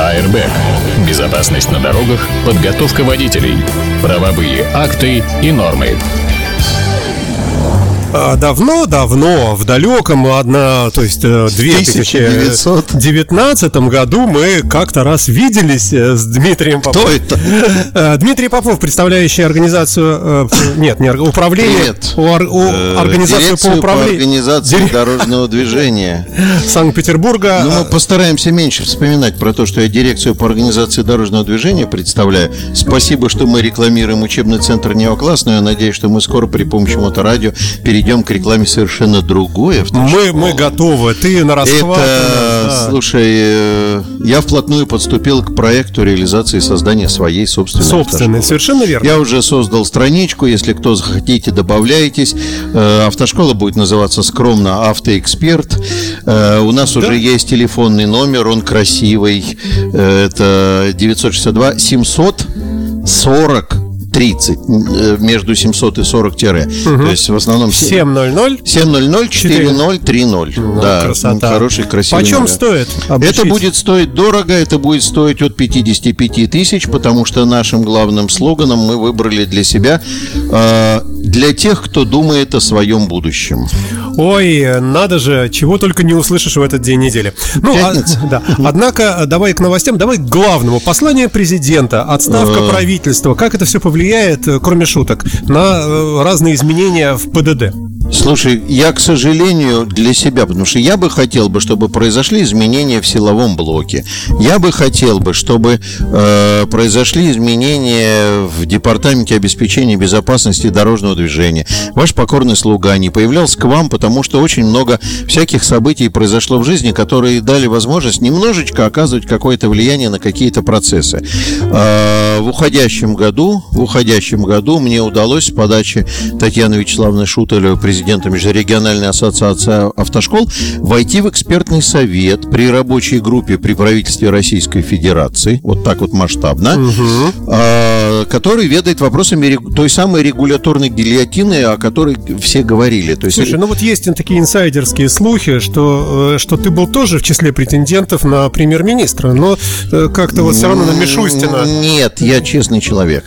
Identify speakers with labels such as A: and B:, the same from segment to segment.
A: Airbag. Безопасность на дорогах, подготовка водителей, правовые акты и нормы.
B: А, Давно-давно, в далеком, одна, то есть э, 2019 году мы как-то раз виделись э, с Дмитрием Поповым.
C: Кто это?
B: Э, Дмитрий Попов, представляющий организацию, э, нет, не управление,
C: Привет.
B: у у- организацию по управлению
C: организации
B: Дир-
C: дорожного движения.
B: Санкт-Петербурга.
C: Ну, мы постараемся меньше вспоминать про то, что я дирекцию по организации дорожного движения представляю. Спасибо, что мы рекламируем учебный центр «Неокласс», но я надеюсь, что мы скоро при помощи моторадио перейдем к рекламе совершенно другой
B: мы, мы готовы, ты на расхват.
C: Это,
B: да.
C: Слушай, э, я вплотную подступил к проекту реализации создания своей собственной
B: Собственный,
C: автошколы.
B: совершенно верно.
C: Я уже создал страничку, если кто захотите, добавляйтесь. Э, Автошкола будет называться скромно «Автоэксперт». Э, У нас уже есть телефонный номер, он красивый. Это 962 740 30 э, между 700 и 40 тире. То есть в основном
B: 700.
C: 700 4030. да,
B: красота.
C: хороший, красивый.
B: Почем
C: номер.
B: стоит
C: Это
B: обучить?
C: будет стоить дорого, это будет стоить от 55 тысяч, потому что нашим главным слоганом мы выбрали для себя э, для тех, кто думает о своем будущем.
B: Ой, надо же, чего только не услышишь в этот день недели. Ну, а-
C: Пятница.
B: да. Однако, давай к новостям, давай к главному. Послание президента, отставка
C: Э.
B: правительства. Как это все повлияет, э, кроме шуток, на э, разные изменения в ПДД?
C: Слушай, я, к сожалению, для себя, потому что я бы хотел бы, чтобы произошли изменения в силовом блоке. Я бы хотел бы, чтобы э, произошли изменения в департаменте обеспечения безопасности дорожного движения. Ваш покорный слуга не появлялся к вам, потому что очень много всяких событий произошло в жизни, которые дали возможность немножечко оказывать какое-то влияние на какие-то процессы. Э, в уходящем году, в уходящем году мне удалось с подачи Татьяны Вячеславовны Шутелевой, президента Межрегиональной ассоциации автошкол, войти в экспертный совет при рабочей группе при правительстве Российской Федерации, вот так вот масштабно, а, который ведает вопросами той самой регуляторной гильотины, о которой все говорили. То есть
B: Слушай, ну вот есть такие инсайдерские слухи, что, э, что ты был тоже в числе претендентов на премьер-министра, но э, как-то вот все равно на Мишустина
C: Нет, я честный человек.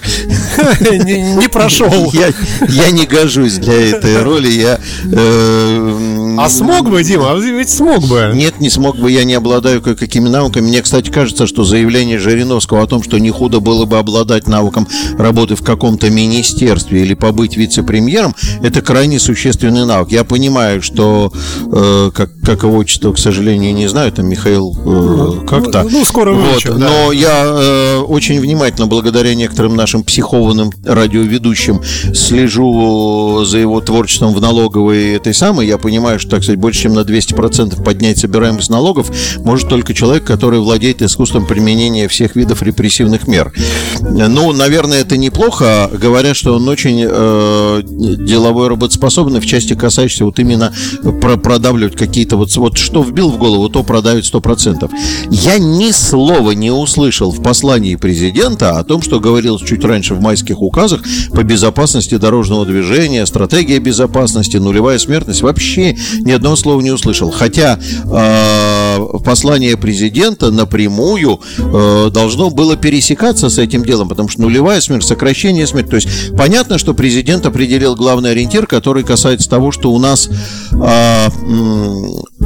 B: не прошел.
C: Я не гожусь для этой роли. Я, э,
B: А смог бы, Дима? А Ведь смог бы.
C: Нет, не смог бы, я не обладаю кое-какими навыками. Мне, кстати, кажется, что заявление Жириновского о том, что не худо было бы обладать навыком работы в каком-то министерстве или побыть вице-премьером, это крайне существенный навык. Я понимаю, что, э, как, как его отчество, к сожалению, не знаю, там Михаил э, как-то.
B: ну, скоро
C: Вот,
B: выучим, да.
C: Но я э, очень внимательно, благодаря некоторым нашим психованным радиоведущим, слежу за его творчеством в налоговой этой самой. Я понимаю, что, так сказать, больше чем на 200% поднять собираемость налогов может только человек, который владеет искусством применения всех видов репрессивных мер. Ну, наверное, это неплохо. Говорят, что он очень э, деловой работоспособный в части касающейся вот именно про продавливать какие-то вот, вот что вбил в голову, то продавит 100%. Я ни слова не услышал в послании президента о том, что говорилось чуть раньше в майских указах по безопасности дорожного движения, стратегия безопасности, нулевая смертность. Вообще ни одного слова не услышал. Хотя э, послание президента напрямую э, должно было пересекаться с этим делом, потому что нулевая смерть, сокращение смерти. То есть понятно, что президент определил главный ориентир, который касается того, что у нас э,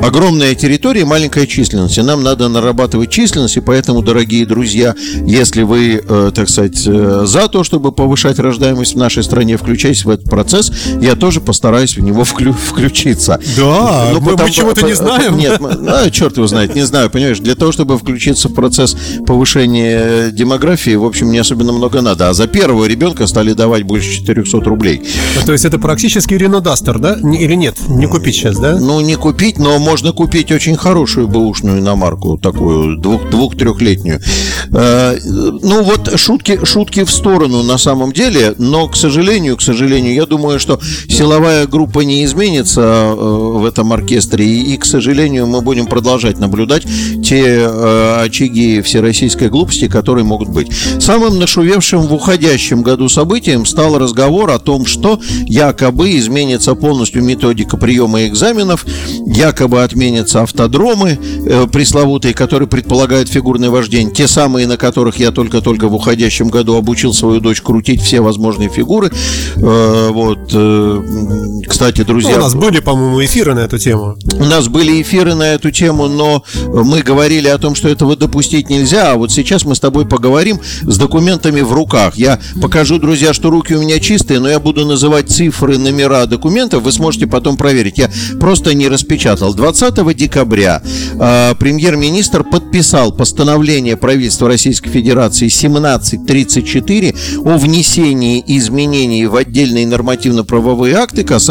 C: огромная территория, и маленькая численность. И нам надо нарабатывать численность, и поэтому, дорогие друзья, если вы, э, так сказать, э, за то, чтобы повышать рождаемость в нашей стране, включайтесь в этот процесс, я тоже постараюсь в него вклю- включиться.
B: Да,
C: Ну,
B: мы- мы
C: потому-
B: чего-то не знаем.
C: Нет, мы- а, черт его знает, не знаю, понимаешь, для того, чтобы включиться в процесс повышения демографии, в общем, не особенно много надо. А за первого ребенка стали давать больше 400 рублей.
B: То есть это практически Рено Дастер, да? Или нет? Не купить сейчас, да?
C: Ну, не купить, но можно купить очень хорошую бэушную иномарку, такую двух- двух-трехлетнюю. Э, ну вот шутки, шутки в сторону на самом деле, но, к сожалению, к сожалению, я думаю, что силовая группа не изменится э, в этом оркестре, и, к сожалению, мы будем продолжать наблюдать те э, очаги всероссийской глупости, которые могут быть. Самым нашувевшим в уходящем году событием стал разговор о том, что якобы изменится полностью методика приема экзаменов, якобы отменятся автодромы э, пресловутые, которые предполагают фигурное вождение, те самые, на которых я только-только в уходящем году обучил свою дочь крутить все возможные фигуры. Э, вот, кстати, друзья... Ну,
B: у нас были, по-моему, эфиры на эту тему.
C: У нас были эфиры на эту тему, но мы говорили о том, что этого допустить нельзя, а вот сейчас мы с тобой поговорим с документами в руках. Я покажу, друзья, что руки у меня чистые, но я буду называть цифры, номера документов, вы сможете потом проверить. Я просто не распечатал. 20 декабря э, премьер-министр подписал постановление правительства Российской Федерации 1734 о внесении изменений в отдельные нормативно-правовые акты, касающиеся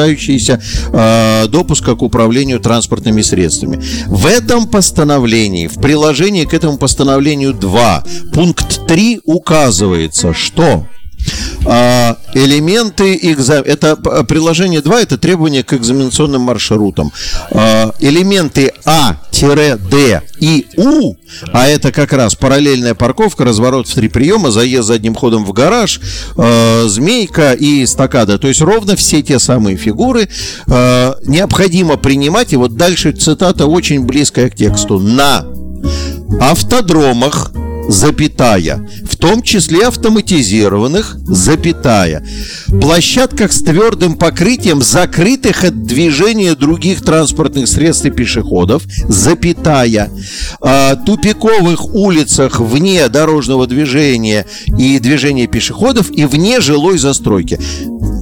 C: э, допуска к управлению транспортными средствами. В этом постановлении, в приложении к этому постановлению 2, пункт 3 указывается, что элементы экзамена. Это приложение 2, это требования к экзаменационным маршрутам. А, элементы А, Д и У, а это как раз параллельная парковка, разворот в три приема, заезд задним ходом в гараж, э, змейка и стакада. То есть ровно все те самые фигуры необходимо принимать. И вот дальше цитата очень близкая к тексту. На автодромах запятая, в том числе автоматизированных, запятая, площадках с твердым покрытием, закрытых от движения других транспортных средств и пешеходов, запятая, а, тупиковых улицах вне дорожного движения и движения пешеходов и вне жилой застройки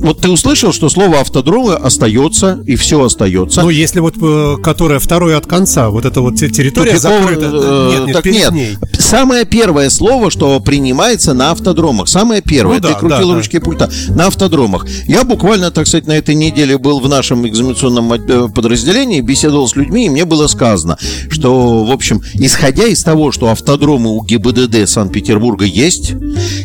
C: вот ты услышал, что слово автодромы остается, и все остается.
B: Ну, если вот, э, которая второе от конца, вот эта вот территория закрыта.
C: Э, нет, нет, так нет. Ней. Самое первое слово, что принимается на автодромах. Самое первое. Ну, да, ты крутил да, ручки да. пульта. На автодромах. Я буквально, так сказать, на этой неделе был в нашем экзаменационном э, подразделении, беседовал с людьми, и мне было сказано, что, в общем, исходя из того, что автодромы у ГИБДД Санкт-Петербурга есть,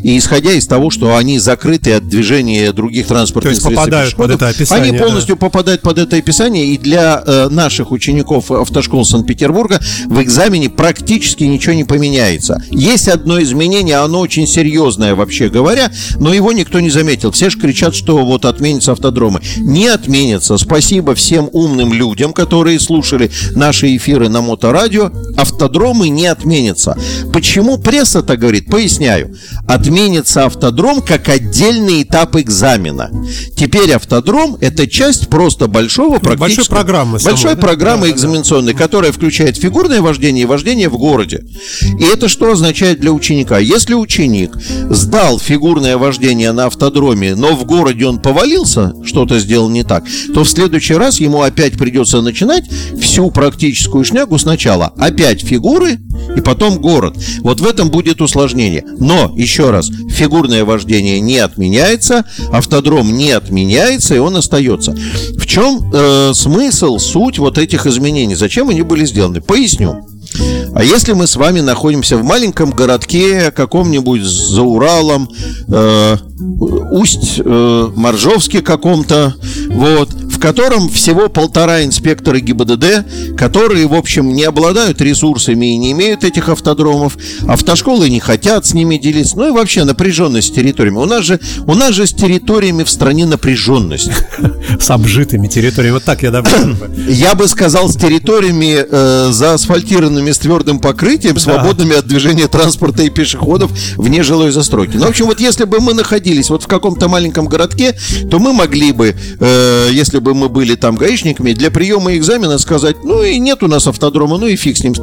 C: и исходя из того, что они закрыты от движения других транспортных
B: есть попадают под это описание.
C: Они полностью да. попадают под это описание, и для э, наших учеников автошкол Санкт-Петербурга в экзамене практически ничего не поменяется. Есть одно изменение, оно очень серьезное, вообще говоря, но его никто не заметил. Все же кричат, что вот отменятся автодромы. Не отменятся. Спасибо всем умным людям, которые слушали наши эфиры на моторадио. Автодромы не отменятся. Почему пресса так говорит? Поясняю. Отменится автодром как отдельный этап экзамена. Теперь автодром – это часть просто большого практически...
B: Большой программы.
C: Большой самой, программы да, экзаменационной, да. которая включает фигурное вождение и вождение в городе. И это что означает для ученика? Если ученик сдал фигурное вождение на автодроме, но в городе он повалился, что-то сделал не так, то в следующий раз ему опять придется начинать всю практическую шнягу сначала. Опять фигуры и потом город. Вот в этом будет усложнение. Но, еще раз, фигурное вождение не отменяется, автодром не отменяется, и он остается. В чем э, смысл, суть вот этих изменений? Зачем они были сделаны? Поясню. А если мы с вами находимся в маленьком городке, каком-нибудь за Уралом, э, усть э, Моржовске каком-то, вот, в котором всего полтора инспектора ГИБДД, которые, в общем, не обладают ресурсами и не имеют этих автодромов, автошколы не хотят с ними делиться, ну и вообще напряженность с территориями. У нас же, у нас же с территориями в стране напряженность.
B: С обжитыми территориями, вот так я добавил
C: Я бы сказал, с территориями э, заасфальтированными с твердым покрытием, свободными от движения транспорта и пешеходов вне жилой застройки. Ну, в общем, вот если бы мы находились вот в каком-то маленьком городке, то мы могли бы, э, если бы бы мы были там гаишниками, для приема экзамена сказать, ну и нет у нас автодрома, ну и фиг с ним с.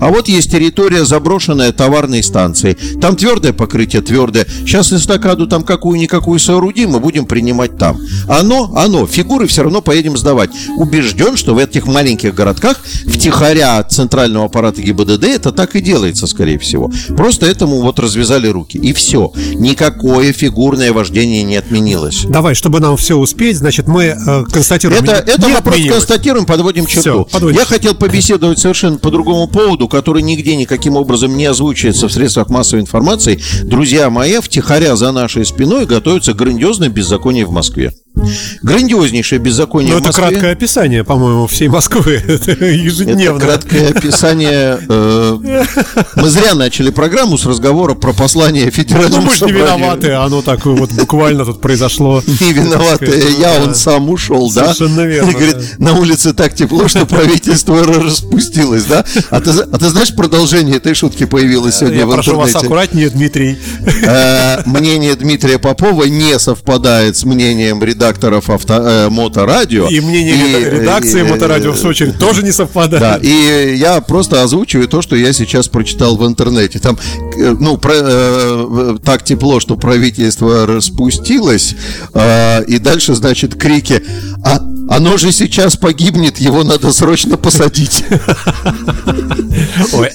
C: А вот есть территория заброшенная товарной станции. Там твердое покрытие, твердое. Сейчас эстакаду там какую-никакую соорудим, мы будем принимать там. Оно, оно, фигуры все равно поедем сдавать. Убежден, что в этих маленьких городках втихаря от центрального аппарата ГИБДД это так и делается, скорее всего. Просто этому вот развязали руки. И все. Никакое фигурное вождение не отменилось.
B: Давай, чтобы нам все успеть, значит, мы э, констатируем.
C: Это, это
B: Не
C: вопрос
B: отменилось.
C: констатируем, подводим черту.
B: подводим
C: Я хотел побеседовать совершенно по другому поводу, который нигде никаким образом не озвучивается в средствах массовой информации. Друзья мои, втихаря за нашей спиной готовится грандиозное беззаконие в Москве. Грандиознейшее беззаконие
B: Ну,
C: в
B: это краткое описание, по-моему, всей Москвы. Это
C: Это
B: ежедневно.
C: краткое описание. э, Мы зря начали программу с разговора про послание
B: Ну,
C: федеральному
B: мы же не виноваты, оно так вот буквально тут произошло.
C: Не виноватая я, он сам ушел, да?
B: Совершенно верно,
C: говорит, на улице так тепло, что правительство распустилось, да? А ты, а ты знаешь, продолжение этой шутки появилось сегодня
B: Я
C: в
B: прошу вас
C: интернете?
B: аккуратнее, Дмитрий.
C: Э, Мнение Дмитрия Попова не совпадает с мнением редакторов авто, э, Моторадио.
B: И мнение
C: И,
B: редакции
C: э,
B: Моторадио, в очередь, тоже не
C: Да,
B: совпадает.
C: и я просто озвучиваю то, что я сейчас прочитал в интернете. Там, э, ну, про- э, так тепло, что правительство распустилось, э, и дальше, значит, крики. А оно же сейчас погибнет, его надо срочно посадить.
B: Ой,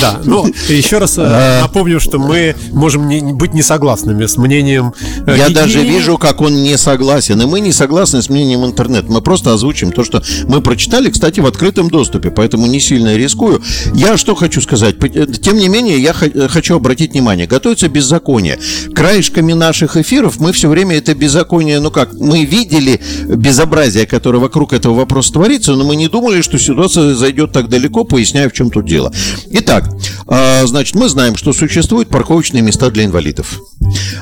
B: да, ну, еще раз э, напомню, что мы можем не- быть не согласными с мнением... э,
C: Я даже вижу, как он не согласен. И мы не согласны с мнением интернет. Мы просто озвучим то, что мы прочитали, кстати, в открытом доступе, поэтому не сильно рискую. Я что хочу сказать? Э, Тем не менее, я хо- хочу обратить внимание. Готовится беззаконие. Краешками наших эфиров мы все время это беззаконие, ну как, мы видели безобразие, которое вокруг этого вопроса творится, но мы не думали, что ситуация зайдет так далеко, поясняя, в чем тут дело. Итак, а, значит, мы знаем, что существуют парковочные места для инвалидов.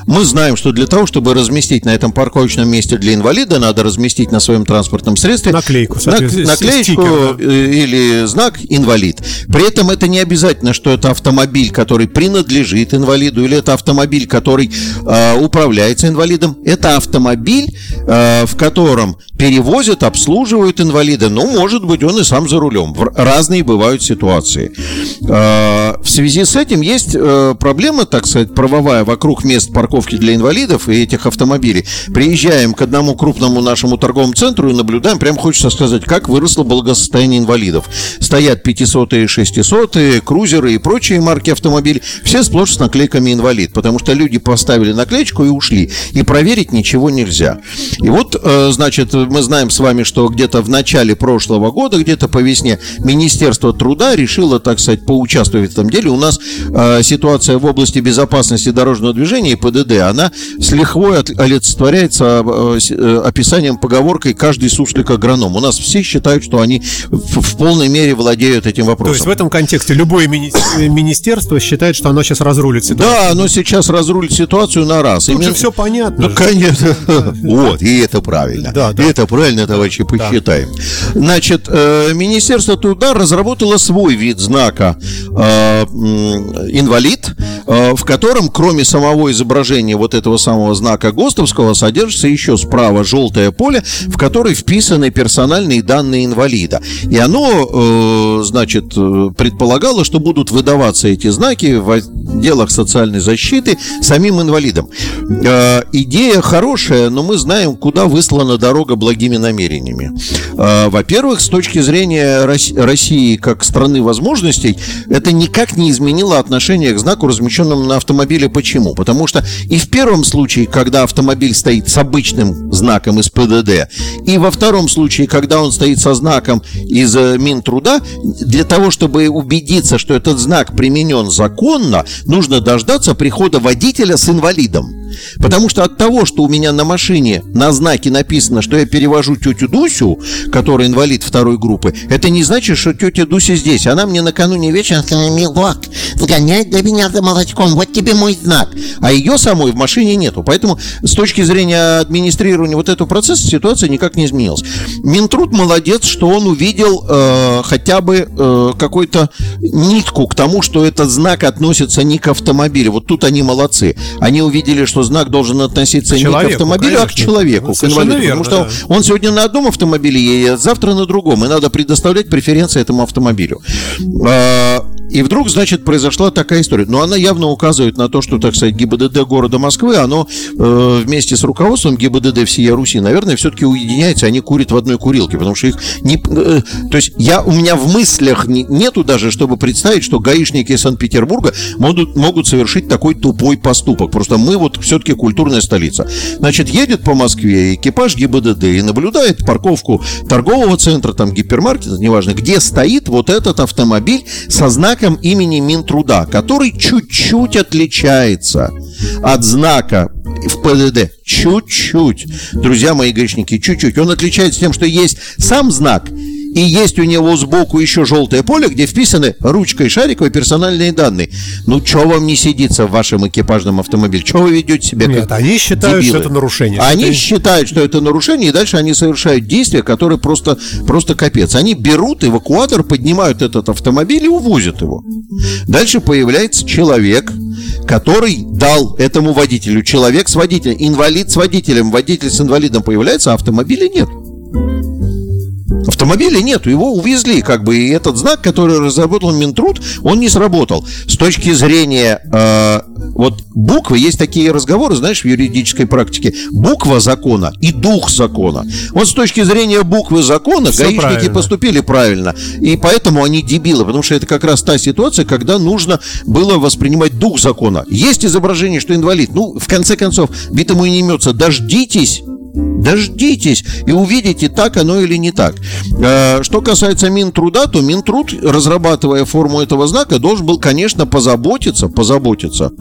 C: Мы знаем, что для того, чтобы разместить на этом парковочном месте для инвалида, надо разместить на своем транспортном средстве
B: Наклейку,
C: наклеечку
B: стикер, да.
C: э, или знак инвалид. При этом это не обязательно, что это автомобиль, который принадлежит инвалиду, или это автомобиль, который э, управляется инвалидом. Это автомобиль, э, в котором перевозят, обслуживают инвалида. Ну, может быть, он и сам за рулем. Разные бывают ситуации. Э, в связи с этим есть э, проблема, так сказать, правовая вокруг мест парковки для инвалидов и этих автомобилей. Приезжаем к одному крупному нашему торговому центру и наблюдаем, прям хочется сказать, как выросло благосостояние инвалидов. Стоят 500-е, 600-е, крузеры и прочие марки автомобилей, все сплошь с наклейками инвалид, потому что люди поставили наклеечку и ушли, и проверить ничего нельзя. И вот, э, значит, мы знаем с вами, что где-то в начале прошлого года, где-то по весне, Министерство труда решило, так сказать, поучаствовать в этом деле. У нас э, ситуация в области безопасности дорожного движения и ПДД, она с лихвой олицетворяется э, с- э, описанием поговоркой «каждый суслик агроном». У нас все считают, что они в, в полной мере владеют этим
B: То
C: вопросом.
B: есть в этом контексте любое мини- министерство считает, что оно сейчас разрулит ситуацию.
C: Да, оно сейчас разрулит ситуацию на раз.
B: Тут же
C: Именно-
B: все понятно.
C: Ну, конечно. Вот, и это правильно.
B: Да, да.
C: И это правильно, товарищи, посчитаем. Значит, э, Министерство труда разработало свой вид знака э, инвалид, э, в котором, кроме самого изображения вот этого самого знака ГОСТовского, содержится еще справа желтое поле, в которое вписаны персональные данные инвалида. И оно, значит, предполагало, что будут выдаваться эти знаки в отделах социальной защиты самим инвалидам. Идея хорошая, но мы знаем, куда выслана дорога благими намерениями. Э, Во-первых, с точки зрения Рос- России как страны возможностей, это никак не изменило отношение к знаку, размещенному на автомобиле. Почему? Потому что и в первом случае, когда автомобиль стоит с обычным знаком из ПДД, и во втором случае, когда он стоит со знаком из э, Минтруда, для того, чтобы убедиться, что этот знак применен законно, нужно дождаться прихода водителя с инвалидом. Потому что от того, что у меня на машине на знаке написано, что я перевожу тетю Дусю, которая инвалид второй группы, это не значит, что тетя Дуся здесь. Она мне накануне вечера сказала, милок, сгоняй для меня за молочком, вот тебе мой знак. А ее самой в машине нету. Поэтому с точки зрения администрирования вот этого процесса ситуация никак не изменилась. Минтруд молодец, что он увидел э, хотя бы э, какую-то нитку к тому, что этот знак относится не к автомобилю. Вот тут они молодцы. Они увидели, что знак должен относиться не к автомобилю, а к
B: конечно.
C: человеку,
B: Ну,
C: к инвалиду.
B: верно,
C: потому что он сегодня на одном автомобиле едет, завтра на другом. И надо предоставлять преференции этому автомобилю. А, и вдруг, значит, произошла такая история. Но она явно указывает на то, что, так сказать, ГИБДД города Москвы, оно э, вместе с руководством ГИБДД всей Руси, наверное, все-таки уединяется, они курят в одной курилке, потому что их не... Э, то есть я, у меня в мыслях не, нету даже, чтобы представить, что гаишники Санкт-Петербурга могут, могут совершить такой тупой поступок. Просто мы вот все-таки культурная столица. Значит, едет по Москве экипаж ГИБДД и наблюдает парковку торгового центра, там гипермаркета, неважно, где стоит вот этот автомобиль со знаком имени Минтруда, который чуть-чуть отличается от знака в ПДД. Чуть-чуть. Друзья мои грешники, чуть-чуть. Он отличается тем, что есть сам знак и есть у него сбоку еще желтое поле, где вписаны ручкой шариковой персональные данные. Ну, что вам не сидится в вашем экипажном автомобиле? Что вы ведете себя как
B: Нет, они считают,
C: дебилы?
B: что это нарушение.
C: Они
B: Это-
C: считают, что это нарушение, и дальше они совершают действия, которые просто, просто капец. Они берут эвакуатор, поднимают этот автомобиль и увозят его. Дальше появляется человек, который дал этому водителю, человек с водителем, инвалид с водителем, водитель с инвалидом появляется, а автомобиля нет. Автомобиля нету, его увезли, как бы, и этот знак, который разработал Минтруд, он не сработал. С точки зрения, э, вот буквы, есть такие разговоры, знаешь, в юридической практике, буква закона и дух закона. Вот с точки зрения буквы закона
B: Всё
C: гаишники
B: правильно.
C: поступили правильно, и поэтому они дебилы, потому что это как раз та ситуация, когда нужно было воспринимать дух закона. Есть изображение, что инвалид, ну, в конце концов, битому и не имется, дождитесь Дождитесь и увидите, так оно или не так. Э, Что касается Минтруда, то Минтруд, разрабатывая форму этого знака, должен был, конечно, позаботиться, позаботиться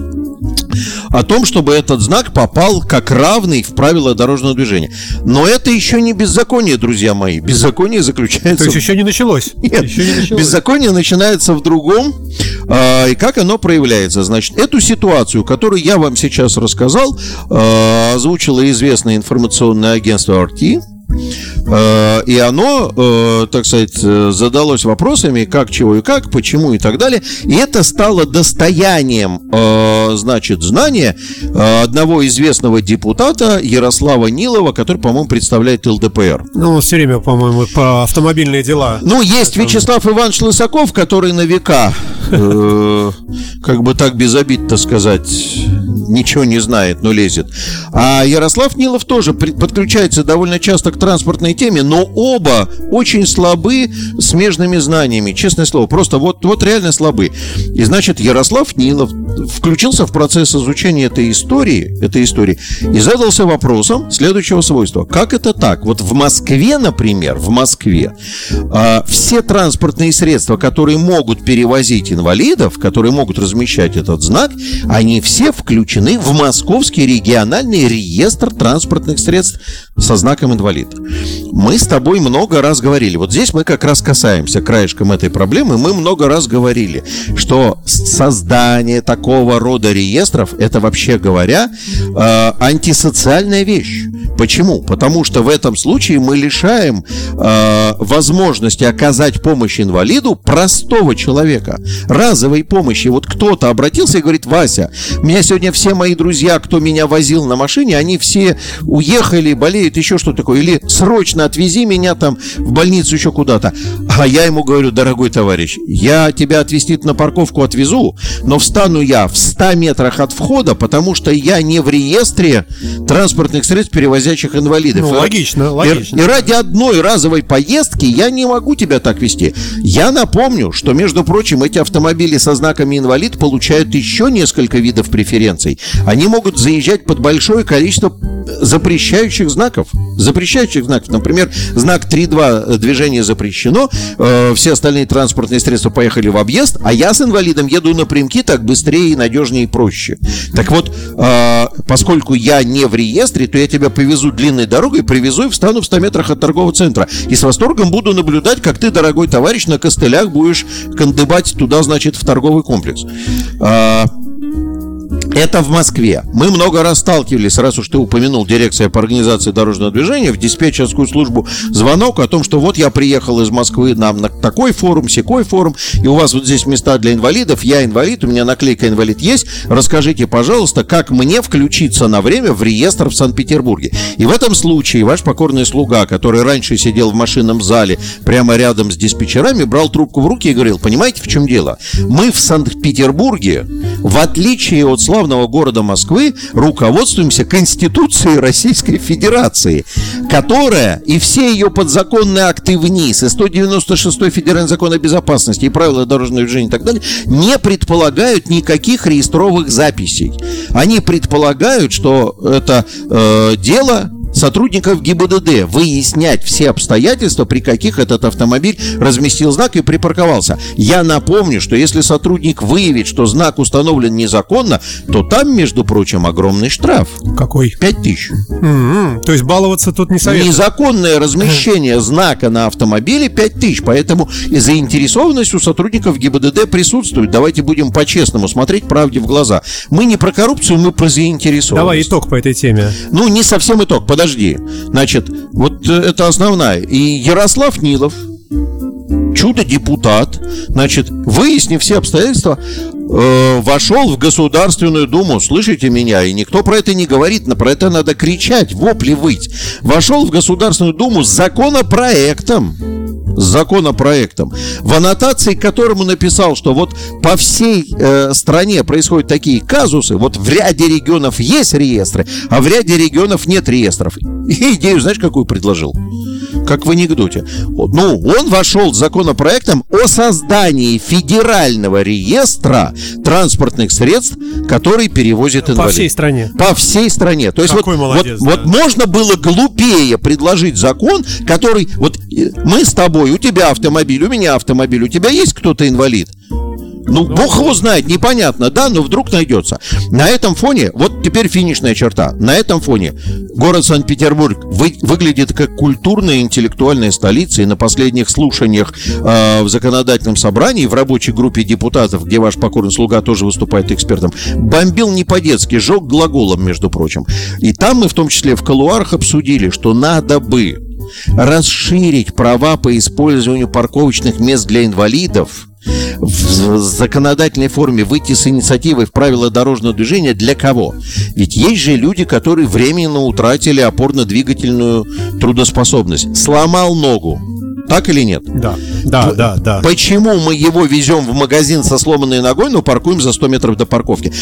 C: о том, чтобы этот знак попал как равный в правила дорожного движения. Но это еще не беззаконие, друзья мои. Беззаконие заключается
B: То есть еще не началось.
C: нет,
B: Еще не началось.
C: беззаконие начинается в другом. А, и как оно проявляется? Значит, эту ситуацию, которую я вам сейчас рассказал, а, озвучило известное also Nugent's RT А, И оно, э, так сказать, э, задалось вопросами, как, чего и как, почему и так далее. И это стало достоянием, э, значит, знания э, одного известного депутата Ярослава Нилова, который, по-моему, представляет ЛДПР.
B: Ну, все время, по-моему, по автомобильные дела.
C: Ну, есть Вячеслав Иванович Лысаков, который на века, э, как бы так без обид-то сказать, ничего не знает, но лезет. А Ярослав Нилов тоже подключается довольно часто к транспортной теме, но оба очень слабы смежными знаниями, честное слово. Просто вот, вот реально слабы. И значит, Ярослав Нилов включился в процесс изучения этой истории, этой истории и задался вопросом следующего свойства. Как это так? Вот в Москве, например, в Москве а, все транспортные средства, которые могут перевозить инвалидов, которые могут размещать этот знак, они все включены в Московский региональный реестр транспортных средств со знаком инвалид. Мы с тобой много раз говорили, вот здесь мы как раз касаемся краешком этой проблемы, мы много раз говорили, что создание такого рода реестров, это вообще говоря, э, антисоциальная вещь. Почему? Потому что в этом случае мы лишаем э, возможности оказать помощь инвалиду простого человека, разовой помощи. Вот кто-то обратился и говорит, Вася, у меня сегодня все мои друзья, кто меня возил на машине, они все уехали, болеют, еще что такое. Или срочно отвези меня там в больницу еще куда-то. А я ему говорю, дорогой товарищ, я тебя отвезти на парковку отвезу, но встану я в 100 метрах от входа, потому что я не в реестре транспортных средств, перевозящих инвалидов.
B: Ну,
C: И-
B: логично,
C: и-
B: логично.
C: И, ради одной разовой поездки я не могу тебя так вести. Я напомню, что, между прочим, эти автомобили со знаками инвалид получают еще несколько видов преференций. Они могут заезжать под большое количество запрещающих знаков. Запрещающих знаков. Например, знак 3.2 движение запрещено, э, все остальные транспортные средства поехали в объезд, а я с инвалидом еду напрямки так быстрее, надежнее и проще. Так вот, э, поскольку я не в реестре, то я тебя повезу длинной дорогой, привезу и встану в 100 метрах от торгового центра. И с восторгом буду наблюдать, как ты, дорогой товарищ, на костылях будешь кандыбать туда, значит, в торговый комплекс. А, Это в Москве. Мы много раз сталкивались, раз уж ты упомянул дирекция по организации дорожного движения, в диспетчерскую службу звонок о том, что вот я приехал из Москвы нам на такой форум, секой форум, и у вас вот здесь места для инвалидов, я инвалид, у меня наклейка инвалид есть, расскажите, пожалуйста, как мне включиться на время в реестр в Санкт-Петербурге. И в этом случае ваш покорный слуга, который раньше сидел в машинном зале прямо рядом с диспетчерами, брал трубку в руки и говорил, понимаете, в чем дело? Мы в Санкт-Петербурге, в отличие от славного города Москвы, руководствуемся Конституцией Российской Федерации, которая и все ее подзаконные акты вниз, и 196 федеральный закон о безопасности, и правила дорожного движения и так далее, не предполагают никаких реестровых записей. Они предполагают, что это э, дело сотрудников ГИБДД выяснять все обстоятельства, при каких этот автомобиль разместил знак и припарковался. Я напомню, что если сотрудник выявит, что знак установлен незаконно, то там, между прочим, огромный штраф.
B: Какой?
C: Пять тысяч.
B: М-м, то есть баловаться тут не советую.
C: Незаконное размещение знака на автомобиле 5 тысяч, поэтому и заинтересованность у сотрудников ГИБДД присутствует. Давайте будем по-честному смотреть правде в глаза. Мы не про коррупцию, мы про заинтересованность.
B: Давай итог по этой теме.
C: Ну, не совсем итог, подожди. Значит, вот э, это основная. И Ярослав Нилов, чудо-депутат, значит, выяснив все обстоятельства, э, вошел в Государственную Думу, слышите меня, и никто про это не говорит, но про это надо кричать, вопли выть. Вошел в Государственную Думу с законопроектом, законопроектом, в аннотации к которому написал, что вот по всей э, стране происходят такие казусы, вот в ряде регионов есть реестры, а в ряде регионов нет реестров. И идею, знаешь, какую предложил? Как в анекдоте. Ну, он вошел с законопроектом о создании федерального реестра транспортных средств, который перевозит инвалид.
B: По всей стране.
C: По всей стране. То есть
B: Какой
C: вот,
B: молодец,
C: вот,
B: да.
C: вот можно было глупее предложить закон, который... Вот э, мы с тобой, у тебя автомобиль, у меня автомобиль, у тебя есть кто-то инвалид? Ну, бог его знает, непонятно, да, но вдруг найдется. На этом фоне, вот теперь финишная черта, на этом фоне город Санкт-Петербург вы- выглядит как культурная интеллектуальная столица, и на последних слушаниях э, в законодательном собрании, в рабочей группе депутатов, где ваш покорный слуга тоже выступает экспертом, бомбил не по-детски, жег глаголом, между прочим. И там мы в том числе в колуарах обсудили, что надо бы расширить права по использованию парковочных мест для инвалидов в законодательной форме выйти с инициативой в правила дорожного движения для кого? Ведь есть же люди, которые временно утратили опорно-двигательную трудоспособность. Сломал ногу. Так или нет?
B: Да, да, да, да.
C: Почему мы его везем в магазин со сломанной ногой, но паркуем за 100 метров до парковки?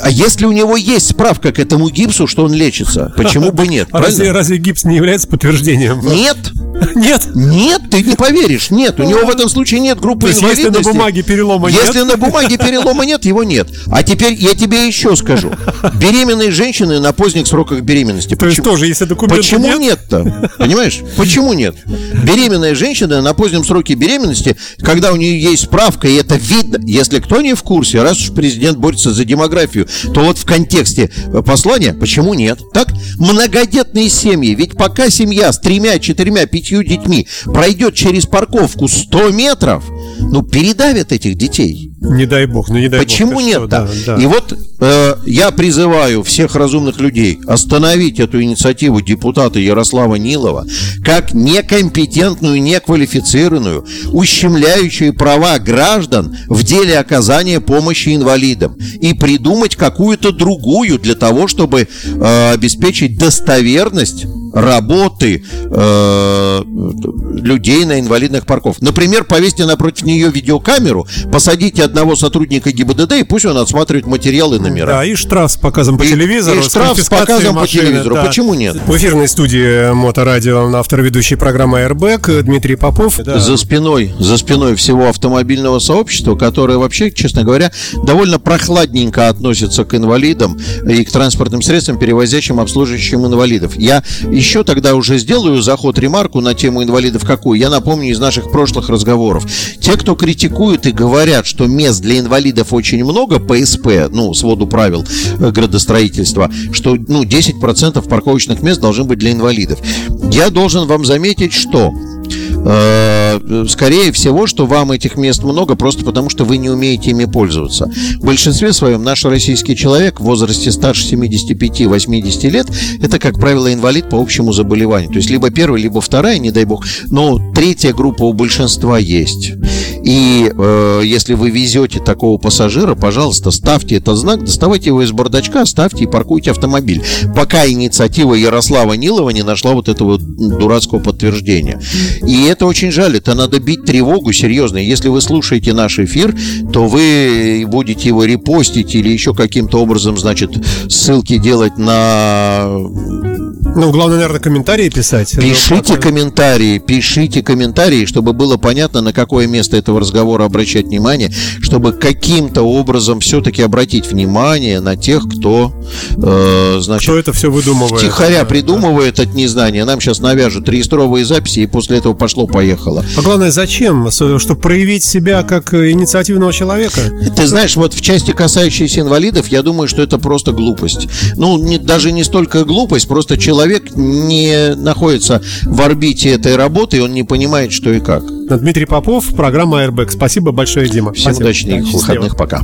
C: А если у него есть справка к этому гипсу, что он лечится, почему бы нет?
B: А разве, разве гипс не является подтверждением?
C: Нет,
B: Нет.
C: нет, ты не поверишь, нет. У него в этом случае нет группы
B: есть, если на
C: инвалидности.
B: бумаге перелома нет?
C: Если на бумаге перелома нет, его нет. А теперь я тебе еще скажу. Беременные женщины на поздних сроках беременности.
B: То есть тоже, если документов
C: Почему
B: нет?
C: нет-то? Понимаешь? Почему нет? Беременная женщина на позднем сроке беременности, когда у нее есть справка, и это видно, если кто не в курсе, раз уж президент борется за демографию, то вот в контексте послания, почему нет? Так, многодетные семьи, ведь пока семья с тремя, четырьмя, пятью детьми пройдет через парковку 100 метров, ну, передавят этих детей.
B: Не дай бог, ну не дай
C: Почему
B: бог. ты
C: нет?
B: что,
C: Да.
B: да.
C: И вот э, я призываю всех разумных людей остановить эту инициативу депутата Ярослава Нилова как некомпетентную, неквалифицированную, ущемляющую права граждан в деле оказания помощи инвалидам и придумать какую-то другую для того, чтобы э, обеспечить достоверность работы э, людей на инвалидных парков. Например, повесьте напротив нее видеокамеру, посадите одного сотрудника ГИБДД, и пусть он отсматривает материалы номера.
B: Да, и штраф с показом по
C: И-
B: телевизору.
C: и штраф с показом по
B: машины,
C: телевизору.
B: да.
C: Почему нет?
B: В эфирной студии Моторадио автор ведущей программы Airbag Дмитрий Попов. Да.
C: За спиной, за спиной всего автомобильного сообщества, которое вообще, честно говоря, довольно прохладненько относится к инвалидам и к транспортным средствам, перевозящим, обслуживающим инвалидов. Я еще тогда уже сделаю заход ремарку на тему инвалидов какую. Я напомню из наших прошлых разговоров. Те, кто критикуют и говорят, что мест для инвалидов очень много по СП, ну, своду правил э, градостроительства, что, ну, 10% парковочных мест должны быть для инвалидов. Я должен вам заметить, что скорее всего, что вам этих мест много просто потому, что вы не умеете ими пользоваться. В большинстве своем наш российский человек в возрасте старше 75-80 лет это, как правило, инвалид по общему заболеванию. То есть либо первая, либо вторая, не дай бог. Но третья группа у большинства есть. И э, если вы везете такого пассажира, пожалуйста, ставьте этот знак, доставайте его из бардачка, ставьте и паркуйте автомобиль. Пока инициатива Ярослава Нилова не нашла вот этого дурацкого подтверждения. И это очень жаль, это надо бить тревогу серьезно. Если вы слушаете наш эфир, то вы будете его репостить или еще каким-то образом, значит, ссылки делать на
B: ну, главное, наверное, комментарии писать.
C: Пишите комментарии, пишите комментарии, чтобы было понятно, на какое место этого разговора обращать внимание, чтобы каким-то образом все-таки обратить внимание на тех, кто, э, значит...
B: Кто это все выдумывает.
C: Тихоря да, придумывает да. от незнания. Нам сейчас навяжут реестровые записи, и после этого пошло-поехало.
B: А главное, зачем? Чтобы проявить себя как инициативного человека?
C: Ты знаешь, вот в части, касающейся инвалидов, я думаю, что это просто глупость. Ну, не, даже не столько глупость, просто человек не находится в орбите этой работы, и он не понимает, что и как.
B: Дмитрий Попов, программа Airbag. Спасибо большое, Дима.
C: Всем
B: Спасибо.
C: удачных выходных. Пока.